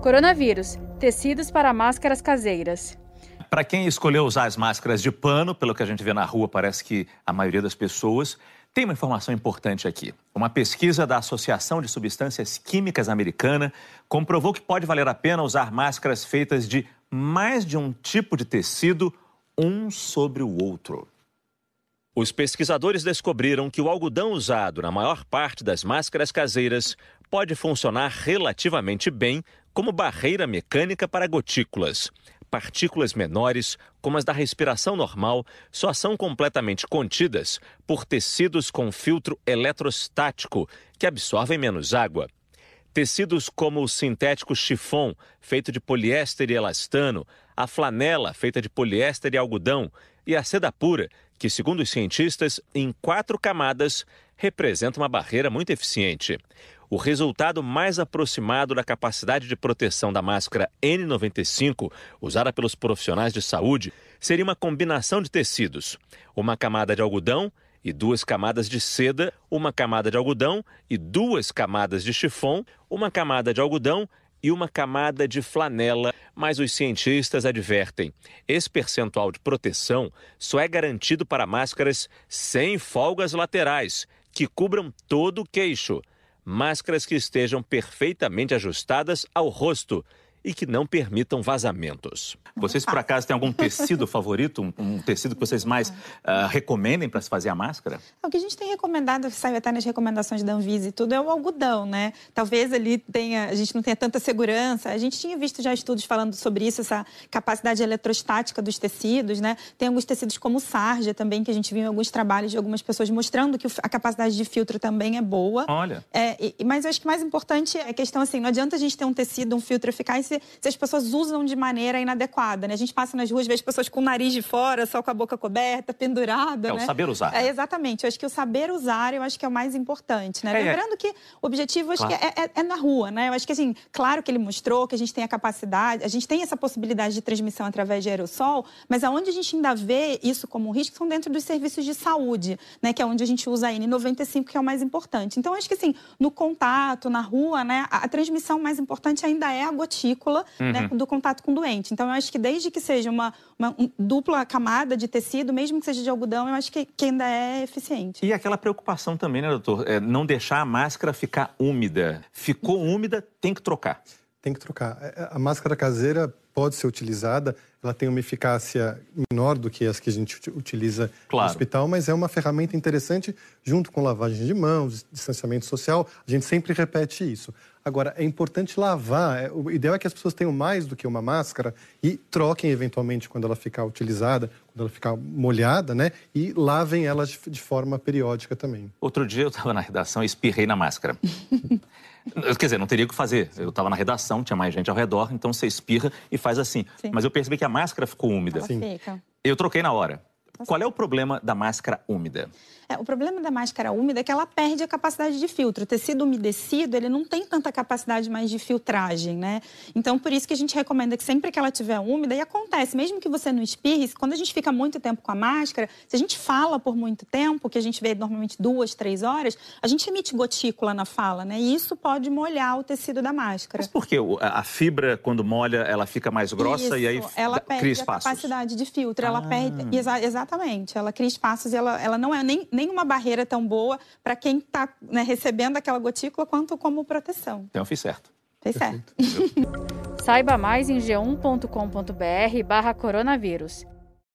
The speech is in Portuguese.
Coronavírus: tecidos para máscaras caseiras. Para quem escolheu usar as máscaras de pano, pelo que a gente vê na rua, parece que a maioria das pessoas tem uma informação importante aqui. Uma pesquisa da Associação de Substâncias Químicas Americana comprovou que pode valer a pena usar máscaras feitas de mais de um tipo de tecido, um sobre o outro. Os pesquisadores descobriram que o algodão usado na maior parte das máscaras caseiras pode funcionar relativamente bem como barreira mecânica para gotículas. Partículas menores, como as da respiração normal, só são completamente contidas por tecidos com filtro eletrostático, que absorvem menos água. Tecidos como o sintético chifon, feito de poliéster e elastano, a flanela, feita de poliéster e algodão, e a seda pura, que, segundo os cientistas, em quatro camadas, representa uma barreira muito eficiente. O resultado mais aproximado da capacidade de proteção da máscara N95, usada pelos profissionais de saúde, seria uma combinação de tecidos: uma camada de algodão e duas camadas de seda, uma camada de algodão e duas camadas de chifon, uma camada de algodão e uma camada de flanela, mas os cientistas advertem: esse percentual de proteção só é garantido para máscaras sem folgas laterais, que cubram todo o queixo máscaras que estejam perfeitamente ajustadas ao rosto e que não permitam vazamentos. Vocês, por acaso, têm algum tecido favorito? Um, um, tecido que vocês mais uh, recomendem para se fazer a máscara? O que a gente tem recomendado, que sai até nas recomendações da Anvisa e tudo, é o algodão, né? Talvez ali tenha, a gente não tenha tanta segurança. A gente tinha visto já estudos falando sobre isso, essa capacidade eletrostática dos tecidos, né? Tem alguns tecidos como sarja também, que a gente viu em alguns trabalhos de algumas pessoas mostrando que a capacidade de filtro também é boa. Olha. É, e, mas eu acho que mais importante é a questão assim, não adianta a gente ter um tecido, um filtro eficaz se, se as pessoas usam de maneira inadequada, né? A gente passa nas ruas, vê as pessoas com o nariz de fora, só com a boca coberta, pendurada, É né? o saber usar. É, exatamente. Eu acho que o saber usar, eu acho que é o mais importante, né? É, é. Lembrando que o objetivo, acho Claro. que é, é- é na rua, né? Eu acho que, assim, claro que ele mostrou que a gente tem a capacidade, a gente tem essa possibilidade de transmissão através de aerossol, mas aonde a gente ainda vê isso como um risco são dentro dos serviços de saúde, né? Que é onde a gente usa a N95, que é o mais importante. Então, acho que, assim, no contato, na rua, né? A, a transmissão mais importante ainda é a gotícula, né? Do contato com o doente. Então, eu acho que desde que seja uma, uma um- dupla camada de tecido, mesmo que seja de algodão, eu acho que, que ainda é eficiente. E aquela preocupação também, né, doutor? É não deixar a máscara ficar úmida. Ficou úmida, tem que trocar. Tem que trocar. É, A máscara caseira pode ser utilizada, ela tem uma eficácia menor do que as que a gente uti- utiliza Claro. no hospital, mas é uma ferramenta interessante junto com lavagem de mãos, distanciamento social. A gente sempre repete isso. Agora, é importante lavar. é, O ideal é que as pessoas tenham mais do que uma máscara e troquem eventualmente quando ela ficar utilizada, quando ela ficar molhada, né? E lavem ela de de forma periódica também. Outro dia eu estava na redação e espirrei na máscara. Quer dizer, não teria o que fazer. Eu estava na redação, tinha mais gente ao redor, então você espirra e faz assim. Sim. Mas eu percebi que a máscara ficou úmida. Ela fica. Eu troquei na hora. Qual é o problema da máscara úmida? É, o problema da máscara úmida é que ela perde a capacidade de filtro. O tecido umedecido, ele não tem tanta capacidade mais de filtragem, né? Então, por isso que a gente recomenda que sempre que ela estiver úmida, e acontece, mesmo que você não espirre, quando a gente fica muito tempo com a máscara, se a gente fala por muito tempo, que a gente vê normalmente duas, três horas, a gente emite gotícula na fala, né? E isso pode molhar o tecido da máscara. Mas por quê? O- A fibra, quando molha, ela fica mais grossa e aí Isso, ela perde cria a capacidade de filtro, ela Ah. perde exa- exatamente, ela cria espaços e ela, ela não é nem, nem uma barreira tão boa para quem está recebendo aquela gotícula quanto como proteção. Então eu fiz certo. Fez certo. Saiba mais em g1.com.br barra coronavírus.